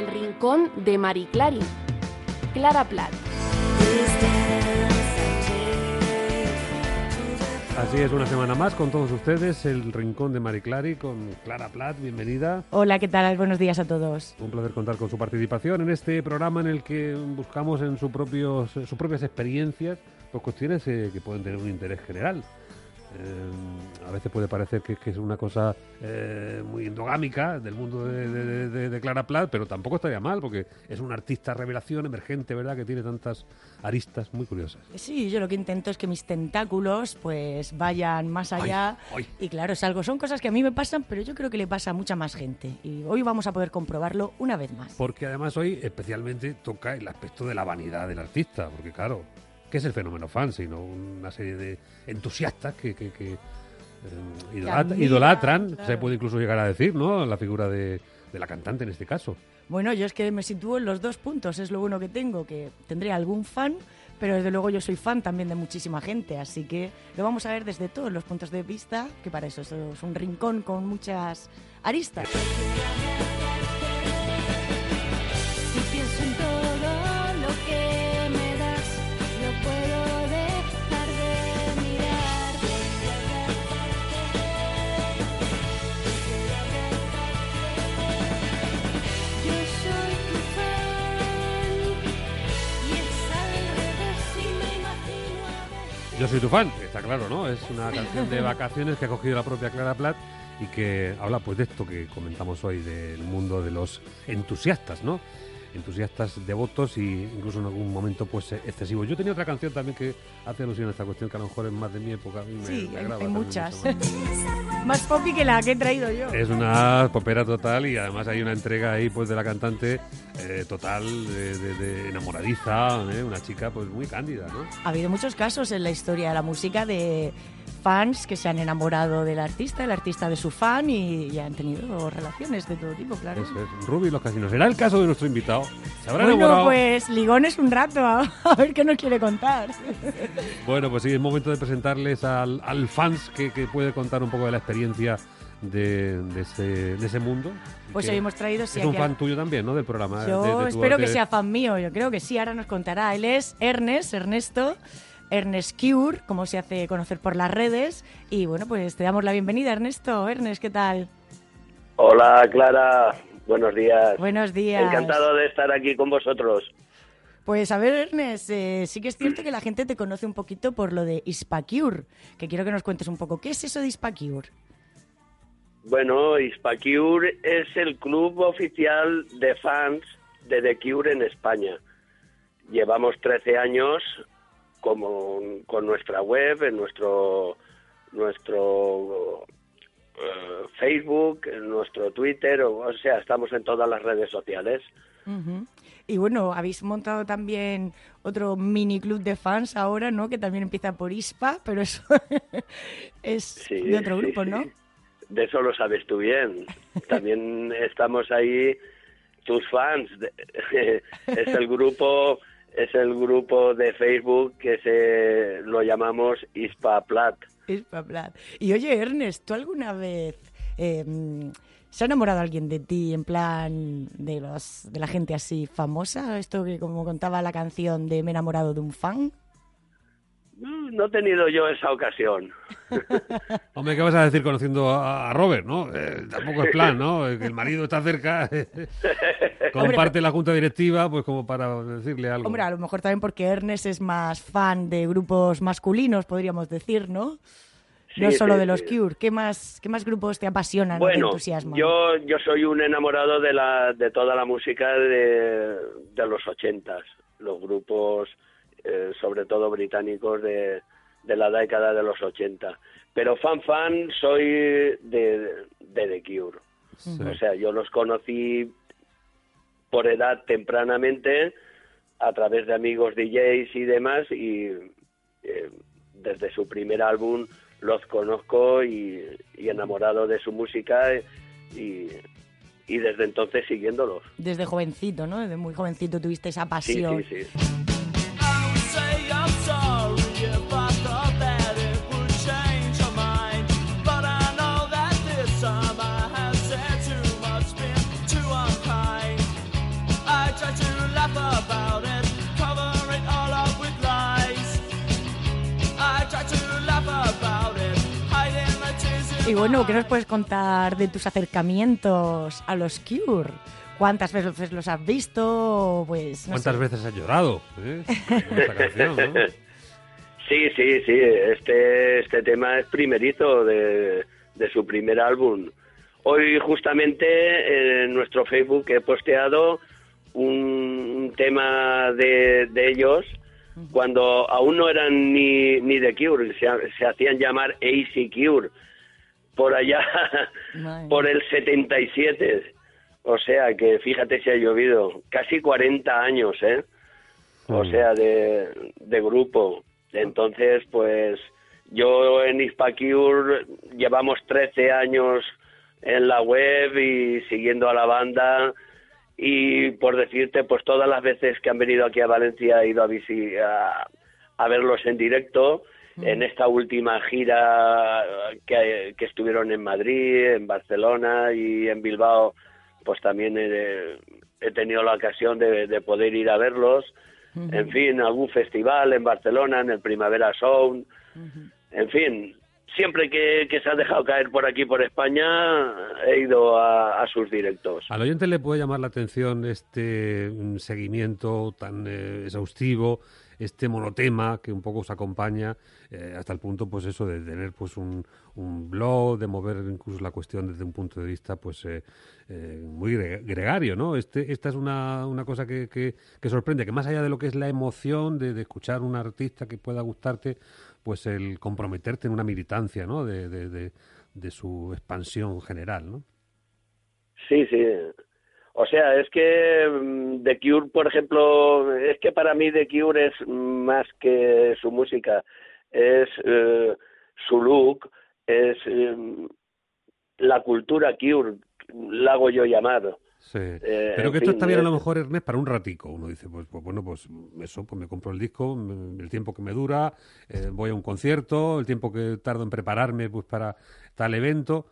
el rincón de Marie Clary, Clara Platt. Así es, una semana más con todos ustedes, el Rincón de Marie Clary con Clara Platt, bienvenida. Hola, ¿qué tal? Buenos días a todos. Un placer contar con su participación en este programa en el que buscamos en su propios, sus propias experiencias pues, cuestiones eh, que pueden tener un interés general. Eh, a veces puede parecer que, que es una cosa eh, muy endogámica del mundo de, de- de- de Clara Platt, pero tampoco estaría mal, porque es una artista revelación emergente, ¿verdad?, que tiene tantas aristas muy curiosas. Sí, yo lo que intento es que mis tentáculos pues vayan más allá. ay. Y claro, es algo, son cosas que a mí me pasan, pero yo creo que le pasa a mucha más gente. Y hoy vamos a poder comprobarlo una vez más. Porque además hoy especialmente toca el aspecto de la vanidad del artista, porque claro, ¿qué es el fenómeno fan? Sino una serie de entusiastas que, que- que, eh, idolatran, claro. se puede incluso llegar a decir, ¿no? La figura de, de la cantante en este caso. Bueno, yo es que me sitúo en los dos puntos, es lo bueno que tengo, que tendré algún fan, pero desde luego yo soy fan también de muchísima gente, así que lo vamos a ver desde todos los puntos de vista, que para eso es un rincón con muchas aristas. Yo soy tu fan, está claro, ¿no? Es una canción de vacaciones que ha cogido la propia Clara Platt y que habla pues de esto que comentamos hoy, del mundo de los entusiastas, ¿no? Entusiastas devotos y incluso en algún momento pues excesivos. Yo tenía otra canción también que hace alusión a esta cuestión que a lo mejor es más de mi época. me- Sí, me hay, muchas. Más poppy que la que he traído yo. Es una popera total y además hay una entrega ahí pues de la cantante eh, total, de, de- de enamoradiza, ¿eh? una chica pues muy cándida, ¿no? Ha habido muchos casos en la historia de la música de fans que se han enamorado del artista, el artista de su fan y, y han tenido relaciones de todo tipo, claro. Eso es, Ruby y los casinos. ¿Será el caso de nuestro invitado? ¿Se habrá Bueno, enamorado? pues ligones un rato, a, ver qué nos quiere contar. Bueno, pues sí, es momento de presentarles al, al fans que, que puede contar un poco de la experiencia de, de ese, de ese mundo. Pues hoy hemos traído... Es un a- fan tuyo también, ¿no? Del programa. Yo de- espero que sea fan mío, yo creo que sí, ahora nos contará. Él es Ernest, Ernesto, Ernest Cure, como se hace conocer por las redes. Y bueno, pues te damos la bienvenida, Ernesto. Ernest, ¿qué tal? Hola Clara, buenos días. Buenos días. Encantado de estar aquí con vosotros. Pues a ver, Ernest, eh, sí que es cierto que la gente te conoce un poquito por lo de Hispacure, que quiero que nos cuentes un poco. ¿Qué es eso de Hispacure? Bueno, Hispacure es el club oficial de fans de The Cure en España. Llevamos 13 años como, con nuestra web, en nuestro, nuestro eh, Facebook, en nuestro Twitter, o, o sea, estamos en todas las redes sociales. Y bueno, habéis montado también otro mini club de fans ahora, ¿no? Que también empieza por ISPA, pero eso es Sí, de otro grupo, sí. ¿no? De eso lo sabes tú bien. También estamos ahí, tus fans. es el grupo, es el grupo de Facebook que se lo llamamos Ispa Plat. ISPA, plan. Y oye, Ernest, ¿tú alguna vez eh, se ha enamorado alguien de ti en plan de los de la gente así famosa? Esto que como contaba la canción de Me he enamorado de un fan. Mm, No he tenido yo esa ocasión. Hombre, ¿qué vas a decir conociendo a, a Robert, no? Eh, tampoco es plan, ¿no? El marido está cerca, comparte la junta directiva, pues como para decirle algo. Hombre, a lo mejor también porque Ernest es más fan de grupos masculinos, podríamos decir, ¿no? no solo sí, de los sí. Cure. ¿Qué más, ¿Qué más grupos te apasionan o te Bueno, entusiasman? yo, yo soy un enamorado de, la, de toda la música de, de los ochentas, los grupos, eh, sobre todo británicos, de, de la década de los ochenta. Pero fan fan soy de, de The Cure. Sí. O sea, yo los conocí por edad tempranamente a través de amigos DJs y demás y eh, desde su primer álbum los conozco y, y enamorado de su música y, y desde entonces siguiéndolos. Desde jovencito, ¿no? Desde muy jovencito tuviste esa Sí, pasión. sí, sí. I Y bueno, ¿qué nos puedes contar de tus acercamientos a los Cure? ¿Cuántas veces los has visto? Pues, no ¿Cuántas sé. veces has llorado? eh? Con esta canción, ¿no? Sí, sí, sí. Este, este tema es primerizo de, de su primer álbum. Hoy justamente en nuestro Facebook he posteado un tema de, de ellos cuando aún no eran ni, ni The Cure, se, se hacían llamar AC Cure, por allá, por el 77. O sea que fíjate si ha llovido, casi 40 años, ¿eh? O Mm. sea, de, de grupo. Entonces, pues yo en Hispacure llevamos 13 años en la web y siguiendo a la banda y por decirte, pues todas las veces que han venido aquí a Valencia he ido a, visi- a, a verlos en directo. En esta última gira que, que estuvieron en Madrid, en Barcelona y en Bilbao, pues también he, he tenido la ocasión de, de poder ir a verlos. En fin, algún festival en Barcelona, en el Primavera Sound. En fin, siempre que, que se ha dejado caer por aquí, por España, he ido a, a sus directos. Al oyente le puede llamar la atención este mm, seguimiento tan eh, exhaustivo, este monotema que un poco os acompaña eh, hasta el punto, pues eso, de tener pues un, un blog, de mover incluso la cuestión desde un punto de vista pues eh, eh, muy gre- gregario, ¿no? Este, esta es una, una cosa que, que, sorprende, que más allá de lo que es la emoción de, de escuchar un artista que pueda gustarte, pues el comprometerte en una militancia, ¿no? De, de, de, de su expansión general, ¿no? Sí, sí. O sea, es que mm, The Cure, por ejemplo, es que para mí The Cure es más que su música, es eh, su look, es eh, la cultura Cure, la hago yo llamado. Sí. Eh, Pero que esto fin, está bien a lo mejor, Ernest, para un ratico. Uno dice, pues, pues bueno, pues eso, pues me compro el disco, me- el tiempo que me dura, eh, voy a un concierto, el tiempo que tardo en prepararme pues para tal evento.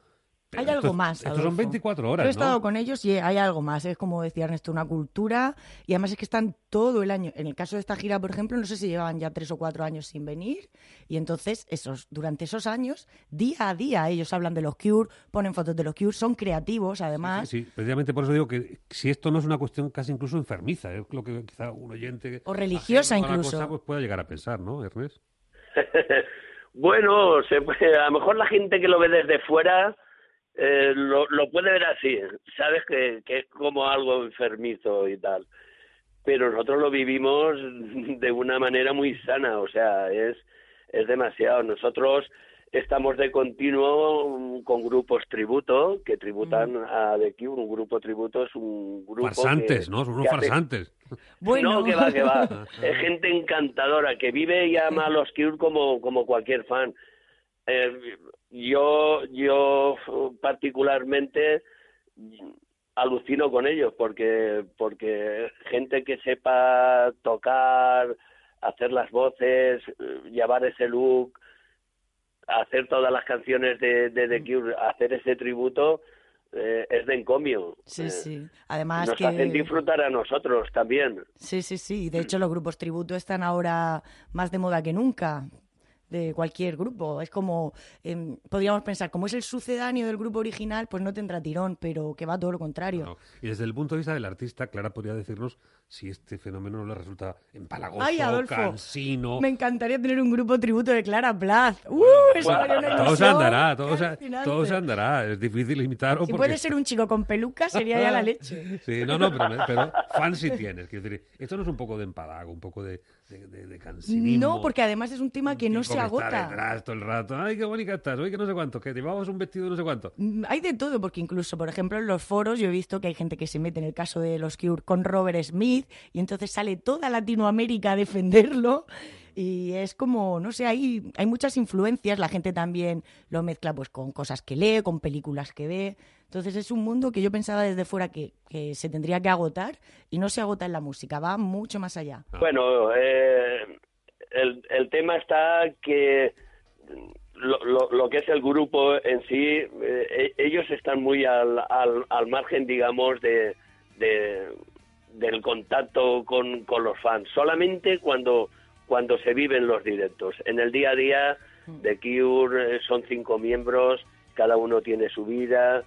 Pero Hay algo esto- más. Estos son Adolfo. 24 horas, Yo he estado ¿no? con ellos y hay algo más. Es como decía Ernesto, una cultura. Y además es que están todo el año. En el caso de esta gira, por ejemplo, no sé si llevaban ya tres o cuatro años sin venir. Y entonces, esos, durante esos años, día a día, ellos hablan de los Cure, ponen fotos de los Cure, son creativos, además. Sí, sí, precisamente por eso digo que si esto no es una cuestión casi incluso enfermiza, es lo que quizá un oyente... O religiosa incluso. cosa, pues pueda llegar a pensar, ¿no, Ernest? Bueno, se puede- a lo mejor la gente que lo ve desde fuera eh, lo, lo puede ver así, sabes que, que es como algo enfermizo y tal, pero nosotros lo vivimos de una manera muy sana, o sea, es, es demasiado. Nosotros estamos de continuo mm, con grupos tributo que tributan a The Cure, un grupo tributo es un grupo Farsantes, que- ¿no? Son unos que hace- farsantes. Bueno, no, que va, que va. Es gente encantadora que vive y ama a los Cure como, como cualquier fan. Eh, yo, yo particularmente alucino con ellos porque, porque gente que sepa tocar, hacer las voces, llevar ese look, hacer todas las canciones de, de The Cure, hacer ese tributo, eh, es de encomio. sí, Eh, sí. Además Nos que... hacen disfrutar a nosotros también. Sí, sí, sí. De hecho, los grupos tributo están ahora más de moda que nunca de cualquier grupo. Es como, em, podríamos pensar, como es el sucedáneo del grupo original, pues no tendrá tirón, pero que va todo lo contrario. Y desde el punto de vista del artista, Clara podría decirnos si este fenómeno no le resulta empalagoso, Ay, Adolfo, cansino. Me encantaría tener un grupo tributo de Clara Plath. ¡Uh! Eso Bueno, una Todo se andará, todo se, fascinante. todo se andará. Es difícil imitarlo Si porque... puede ser un chico con peluca, sería ya la leche. Sí, no, no, pero, pero fan sí tienes. Quiero decir, esto no es un poco de empalago, un poco de, de, de, de cansinismo. No, porque además es un tema que no se está agota. detrás todo el rato. Ay, qué bonita estás. Oye, que no sé cuánto. Que llevabas un vestido no sé cuánto. Mm, Hay de todo, porque incluso, por ejemplo, en los foros yo he visto que hay gente que se mete en el caso de los Cure con Robert Smith y entonces sale toda Latinoamérica a defenderlo y es como, no sé, hay, hay muchas influencias, la gente también lo mezcla pues con cosas que lee, con películas que ve, entonces es un mundo que yo pensaba desde fuera que, que se tendría que agotar y no se agota en la música, va mucho más allá. Bueno, eh, el, el tema está que lo, lo, lo que es el grupo en sí, eh, e- ellos están muy al, al, al margen, digamos, de, de- del contacto con, con los fans. Solamente cuando, cuando se viven los directos. En el día a día, The Cure eh, son cinco miembros, cada uno tiene su vida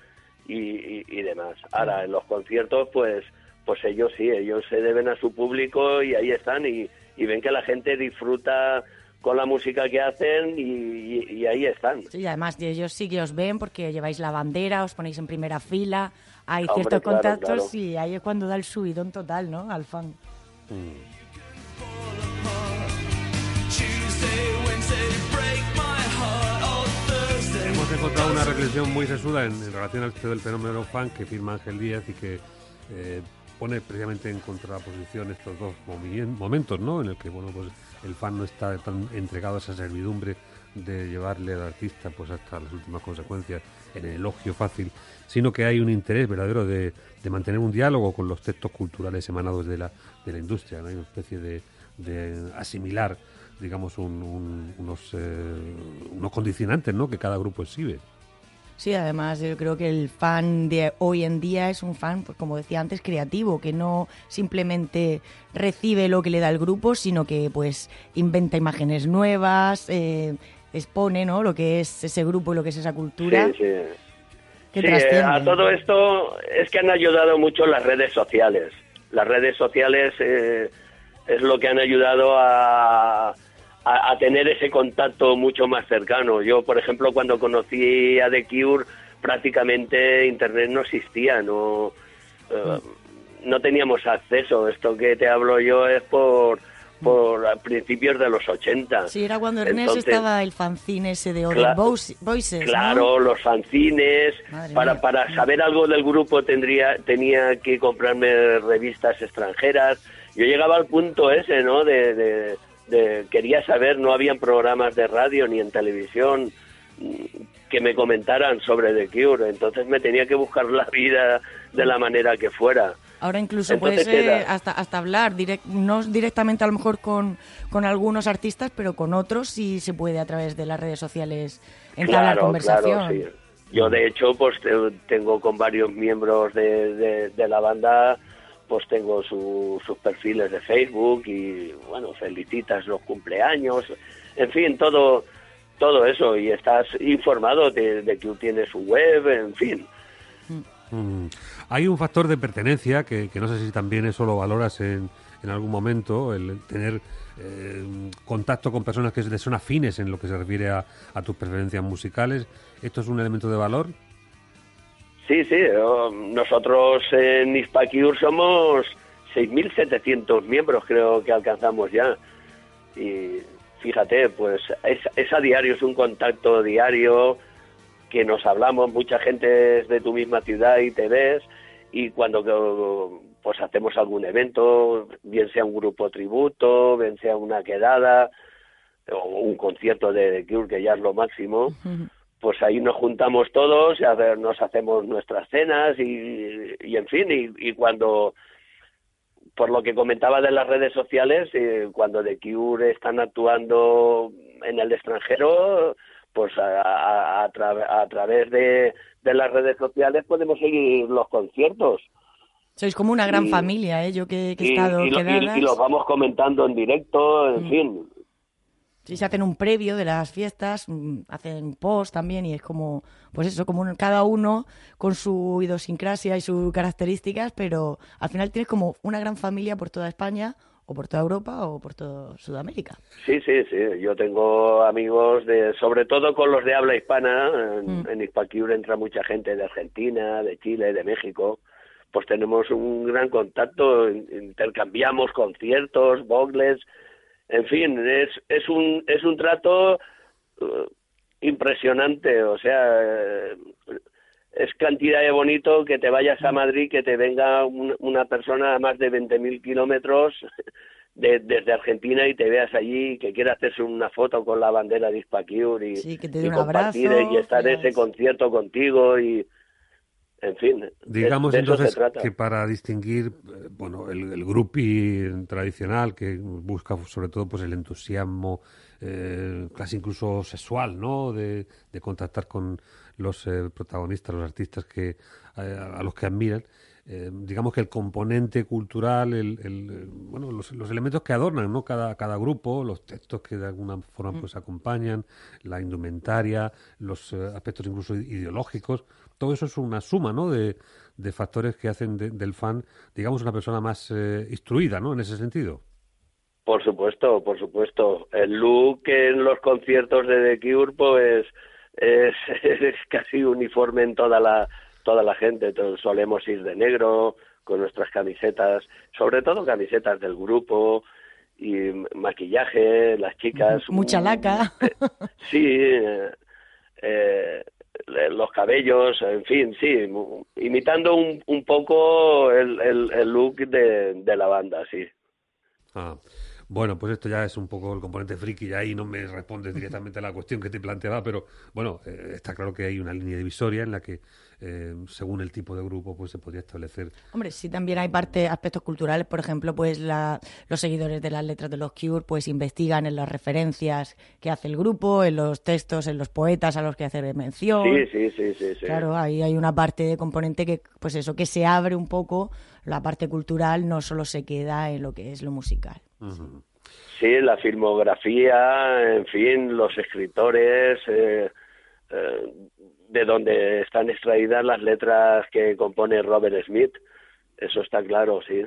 y, y- y demás. Ahora, en los conciertos, pues, pues ellos sí, ellos se deben a su público y ahí están y, y ven que la gente disfruta con la música que hacen y, y- y ahí están. Sí, además ellos sí que os ven porque lleváis la bandera, os ponéis en primera fila, hay Hombre, ciertos claro, contactos claro. y ahí es cuando da el subidón total, ¿no? Al fan. Tuesday, Hemos encontrado una reflexión muy sesuda en, relación al del fenómeno fan que firma Ángel Díaz y que eh, pone precisamente en contraposición estos dos momentos, ¿no? En el que bueno, pues el fan no está tan entregado a esa servidumbre de llevarle al artista pues hasta las últimas consecuencias en el elogio fácil, sino que hay un interés verdadero de, mantener un diálogo con los textos culturales emanados de la, de la industria. Hay una especie de asimilar digamos un- un- unos eh, unos condicionantes ¿no? que cada grupo exhibe Sí, además yo creo que el fan de hoy en día es un fan, pues como decía antes, creativo, que no simplemente recibe lo que le da el grupo, sino que pues inventa imágenes nuevas, eh, expone ¿no? lo que es ese grupo y lo que es esa cultura. Sí, sí. que Sí, eh, a todo esto es que han ayudado mucho las redes sociales. Las redes sociales eh, es lo que han ayudado a, a, a tener ese contacto mucho más cercano. Yo, por ejemplo, cuando conocí a The Cure, prácticamente Internet no existía, no, eh, no teníamos acceso. Esto que te hablo yo es por, por principios de los 80. Sí, era cuando Ernest Entonces, estaba el fanzine ese de Other Voices, ¿no? Claro, los fanzines. Madre Para, mía. para saber algo del grupo tendría, tenía que comprarme revistas extranjeras. Yo llegaba al punto ese, ¿no? De, de- de- quería saber, no habían programas de radio ni en televisión mm, que me comentaran sobre The Cure. Entonces me tenía que buscar la vida de la manera que fuera. Ahora incluso Entonces puedes eh, hasta, hasta hablar, direct- no directamente a lo mejor con, con algunos artistas, pero con otros sí se puede a través de las redes sociales entablar Claro, conversación. claro, sí. Yo, de hecho, pues te- tengo con varios miembros de, de- de la banda, pues tengo su- sus perfiles de Facebook y, bueno, felicitas los cumpleaños, en fin, todo todo eso. Y estás informado de, de que tiene su web, en fin. Mm. Hay un factor de pertenencia que, que no sé si también eso lo valoras en, en algún momento, el tener eh, contacto con personas que son afines en lo que se refiere a, a tus preferencias musicales. ¿Esto es un elemento de valor? Sí, sí, nosotros en Hispacure somos 6.700 miembros, creo que alcanzamos ya. Y fíjate, pues es, es a diario, es un contacto diario que nos hablamos, mucha gente es de tu misma ciudad y te ves, y cuando pues hacemos algún evento, bien sea un grupo tributo, bien sea una quedada, o un concierto de The que ya es lo máximo, pues ahí nos juntamos todos, y a ver, nos hacemos nuestras cenas y, y en fin, y, y cuando, por lo que comentaba de las redes sociales, eh, cuando The Cure están actuando en el extranjero, pues a, a- a tra- a través de, de las redes sociales podemos seguir los conciertos. Sois como una gran Y- familia, ¿eh? Yo que, que he estado y- quedadas. y los vamos comentando en directo, en Mm. fin. Sí, se hacen un previo de las fiestas, mm, hacen un post también y es como, pues eso, como un- cada uno con su idiosincrasia y sus características, pero al final tienes como una gran familia por toda España o por toda Europa o por toda Sudamérica. Sí, sí, sí. Yo tengo amigos de, sobre todo con los de habla hispana. En, Mm. en entra mucha gente de Argentina, de Chile, de México. Pues tenemos un gran contacto, in- intercambiamos conciertos, bogles, en fin, es, es un es un trato eh, impresionante, o sea, eh, es cantidad de bonito que te vayas a Madrid, que te venga un- una persona a más de 20.000 kilómetros de- desde Argentina y te veas allí, que quiera hacerse una foto con la bandera de Hispacure y, Sí, que te y un compartir abrazo, y estar en ese concierto contigo y, en fin, Digamos de, entonces se trata. que para distinguir eh, bueno el, el groupie tradicional que busca sobre todo pues el entusiasmo eh, casi incluso sexual, ¿no? De, de contactar con los eh, protagonistas, los artistas que eh, a los que admiran. Eh, digamos que el componente cultural, el, el, bueno, los, los elementos que adornan ¿no? cada, cada grupo, los textos que de alguna forma pues acompañan, la indumentaria, los eh, aspectos incluso ideológicos, todo eso es una suma ¿no? de, de factores que hacen de- del fan, digamos, una persona más eh, instruida, ¿no? En ese sentido. Por supuesto, por supuesto. El look en los conciertos de The Cure, pues es, es casi uniforme en toda la toda la gente. Todos solemos ir de negro con nuestras camisetas, sobre todo camisetas del grupo y maquillaje, las chicas. Mucha un- laca. Sí, eh, eh, los cabellos, en fin, sí, imitando un, un poco el, el, el look de, de la banda, sí. Ah, bueno, pues esto ya es un poco el componente friki, y ahí no me respondes directamente a la cuestión que te planteaba, pero bueno, eh, está claro que hay una línea divisoria en la que, eh, según el tipo de grupo, pues se podría establecer. Hombre, sí, también hay parte, aspectos culturales, por ejemplo, pues la, los seguidores de las letras de los Cure pues investigan en las referencias que hace el grupo, en los textos, en los poetas a los que hace mención. Sí, sí, sí, sí, sí. Claro, ahí hay una parte de componente que, pues eso, que se abre un poco, la parte cultural no solo se queda en lo que es lo musical. Sí, la filmografía, en fin, los escritores, eh, eh, de donde están extraídas las letras que compone Robert Smith. Eso está claro, sí.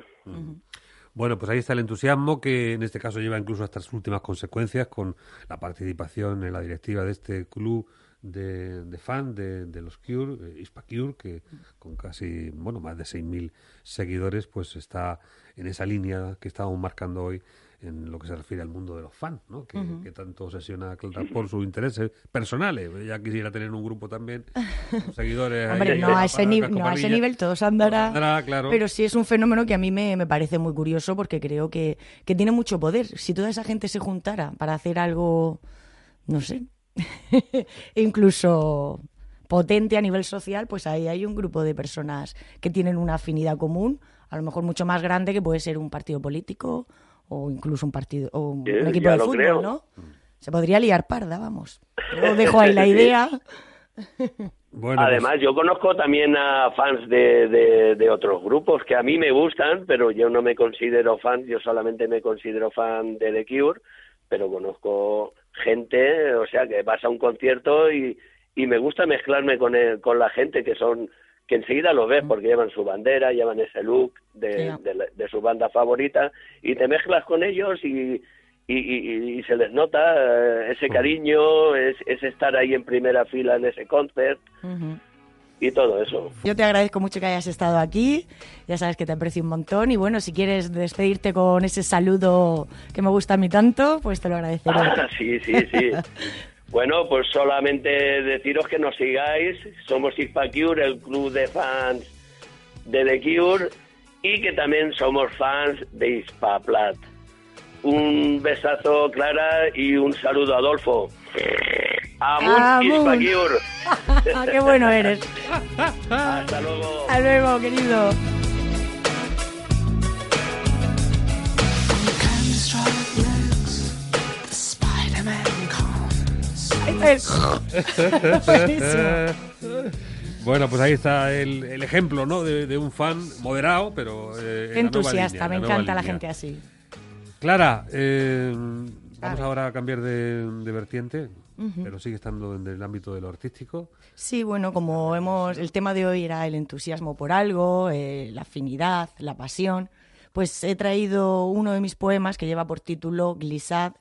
Bueno, pues ahí está el entusiasmo que en este caso lleva incluso hasta sus últimas consecuencias con la participación en la directiva de este club de, de fan de, de los Cure, eh, Ispa Cure, que con casi, bueno, más de 6.000 seguidores, pues está en esa línea que estábamos marcando hoy en lo que se refiere al mundo de los fans, ¿no? Que, que tanto obsesiona a Clara por sus intereses personales. Ella quisiera tener un grupo también, con seguidores. ahí no a, ese el ni- casco no a ese nivel todos andará, Andará, claro. pero sí es un fenómeno que a mí me, me parece muy curioso porque creo que, que tiene mucho poder. Si toda esa gente se juntara para hacer algo, no sé, incluso potente a nivel social, pues ahí hay un grupo de personas que tienen una afinidad común, a lo mejor mucho más grande que puede ser un partido político o incluso un partido o un Sí, equipo de fútbol, creo. ¿no? Se podría liar parda, vamos. Yo dejo ahí la idea. Bueno, pues- Además, yo conozco también a fans de, de, de otros grupos que a mí me gustan, pero yo no me considero fan, yo solamente me considero fan de The Cure, pero conozco gente, o sea, que vas a un concierto y, y me gusta mezclarme con, el- con la gente que son que enseguida lo ves porque llevan su bandera, llevan ese look de, Sí. de su banda favorita y te mezclas con ellos y, y, y- y se les nota eh, ese cariño, es, es estar ahí en primera fila en ese concert. Y todo eso. Yo te agradezco mucho que hayas estado aquí. Ya sabes que te aprecio un montón. Y bueno, si quieres despedirte con ese saludo que me gusta a mí tanto, pues te lo agradeceré. Ah, sí, sí, sí. Bueno, pues solamente deciros que nos sigáis. Somos Ispa Cure, el club de fans de The Cure, y que también somos fans de Ispa Plat. Un besazo, Clara, y un saludo, Adolfo. Amun, Amun. Ah, ¡Qué bueno eres! Hasta luego. Hasta luego, querido. Bueno, pues ahí está el, el ejemplo, ¿no? De, de un fan moderado, pero eh, Entusiasta, línea, me encanta la gente así. Clara, eh, vamos ahora a cambiar de, de vertiente, pero sigue estando en el ámbito de lo artístico. Sí, bueno, como hemos, el tema de hoy era el entusiasmo por algo, eh, la afinidad, la pasión, pues he traído uno de mis poemas que lleva por título Glissad,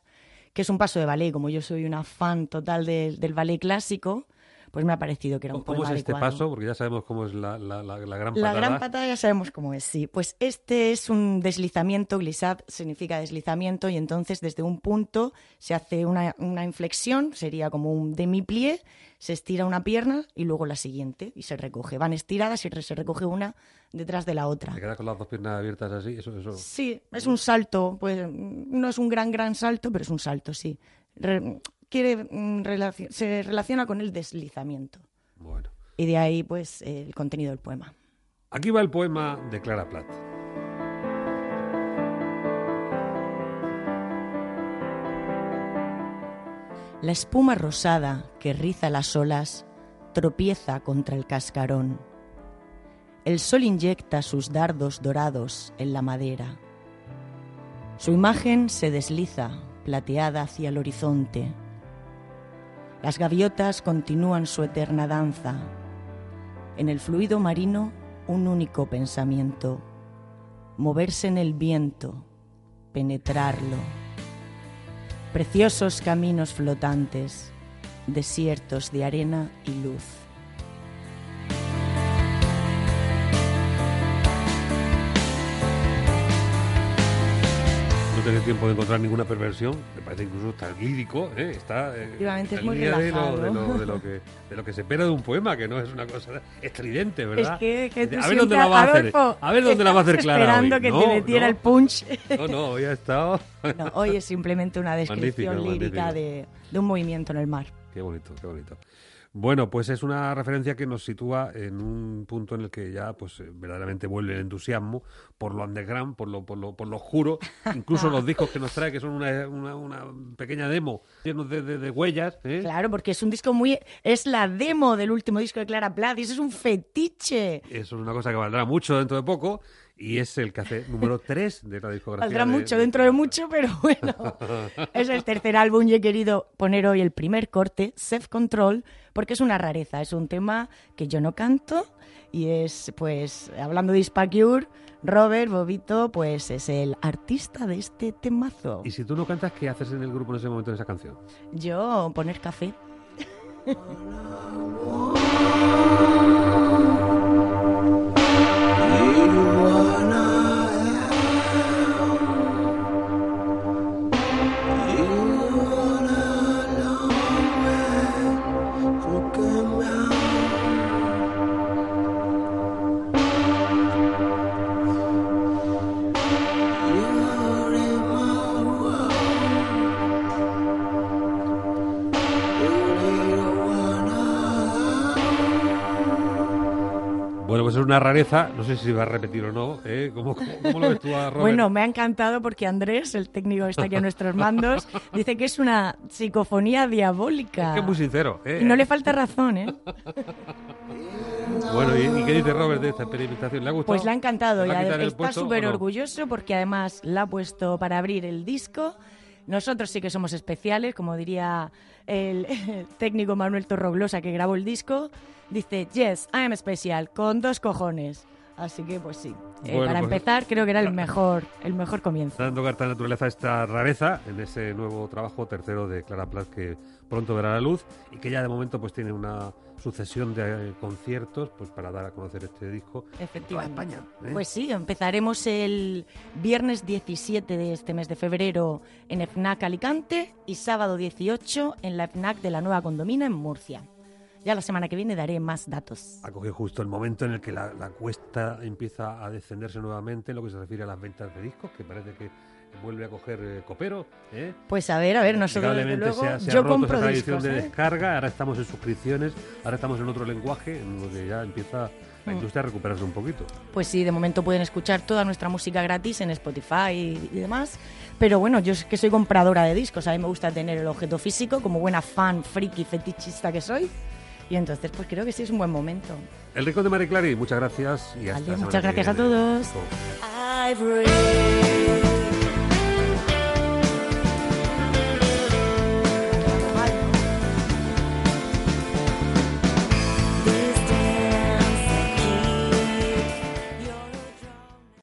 que es un paso de ballet. Como yo soy una fan total del ballet clásico, pues me ha parecido que era un ¿Cómo es poema este adecuado. paso? Porque ya sabemos cómo es la, la- la- la gran La patada. gran patada ya sabemos cómo es, sí. Pues este es un deslizamiento, glissad significa deslizamiento, y entonces desde un punto se hace una, una inflexión, sería como un demi-plié, se estira una pierna y luego la siguiente, y se recoge. Van estiradas y se recoge una detrás de la otra. Te quedas con las dos piernas abiertas así, eso, eso. Sí, es un salto, pues no es un gran, gran salto, pero es un salto, sí. Re- quiere, mm, se relaciona con el deslizamiento. Bueno. Y de ahí, pues, el contenido del poema. Aquí va el poema de Clara Platt. La espuma rosada que riza las olas tropieza contra el cascarón. El sol inyecta sus dardos dorados en la madera. Su imagen se desliza, plateada hacia el horizonte. Las gaviotas continúan su eterna danza. En el fluido marino, un único pensamiento. Moverse en el viento, penetrarlo. Preciosos caminos flotantes, desiertos de arena y luz. Tener tiempo de encontrar ninguna perversión, me parece incluso está lírico, ¿eh? está eh, Efectivamente, es muy línea de lo, relajado. de, lo, de lo que, de lo que se espera de un poema, que no es una cosa estridente, ¿verdad? Es que, que tú a ver dónde la va a hacer, Adolfo, a ver dónde la va a hacer Clara esperando hoy. que No, te metiera no. el punch. No, no, hoy ha estado... No, hoy es simplemente una descripción lírica de, de un movimiento en el mar. Qué bonito, qué bonito. Bueno, pues es una referencia que nos sitúa en un punto en el que ya pues eh, verdaderamente vuelve el entusiasmo por lo underground, por lo, por lo, por lo oscuro, incluso los discos que nos trae, que son una, una, una pequeña demo llenos de, de- de huellas. ¿eh? Claro, porque es un disco muy... Es la demo del último disco de Clara Plath y eso es un fetiche. Eso es una cosa que valdrá mucho dentro de poco y es el que hace número 3 de la discografía. Valdrá de- mucho de- dentro de mucho, pero bueno. es el tercer álbum y he querido poner hoy el primer corte, Self Control, porque es una rareza. Es un tema que yo no canto y es, pues, hablando de Ispacure, Robert Bobito, pues es el artista de este temazo. Y si tú no cantas, ¿qué haces en el grupo en ese momento en esa canción? Yo poner café. Bueno, pues una rareza, no sé si va a repetir o no, ¿eh? ¿Cómo, cómo- cómo lo ves tú a Robert? Bueno, me ha encantado porque Andrés, el técnico que está aquí a nuestros mandos, dice que es una psicofonía diabólica. es que es muy sincero. ¿eh? Y no le falta razón, ¿eh? Bueno, ¿y, y qué dice Robert de esta experimentación? ¿Le ha gustado? Pues le ha encantado ¿Le y está súper no? orgulloso porque además la ha puesto para abrir el disco. Nosotros sí que somos especiales, como diría el, el técnico Manuel Torroglosa que grabó el disco. Dice, yes, I am special, con dos cojones. Así que pues sí. Eh, Bueno, para pues- empezar creo que era el mejor, el mejor comienzo. dando carta de naturaleza a esta rareza en ese nuevo trabajo tercero de Clara Plath que pronto verá la luz y que ya de momento pues tiene una sucesión de eh, conciertos pues para dar a conocer este disco en toda Efectivamente. España. ¿eh? Pues sí, empezaremos el viernes 17 de este mes de febrero en FNAC Alicante y sábado 18 en la FNAC de la Nueva Condomina en Murcia. Ya la semana que viene daré más datos. ha cogido justo el momento en el que la, la cuesta empieza a descenderse nuevamente en lo que se refiere a las ventas de discos, que parece que vuelve a coger eh, copero. ¿eh? Pues a ver, a ver, nosotros desde luego, se ha, se ha yo roto compro esa tradición discos, de ¿eh? descarga, ahora estamos en suscripciones, ahora estamos en otro lenguaje, en lo que ya empieza la Mm. industria a recuperarse un poquito. Pues sí, de momento pueden escuchar toda nuestra música gratis en Spotify y, y demás. Pero bueno, yo es que soy compradora de discos, a mí me gusta tener el objeto físico como buena fan, friki, fetichista que soy. Y entonces, pues creo que sí es un buen momento. El rincón de Marie Clary, muchas gracias y hasta semana muchas gracias a todos.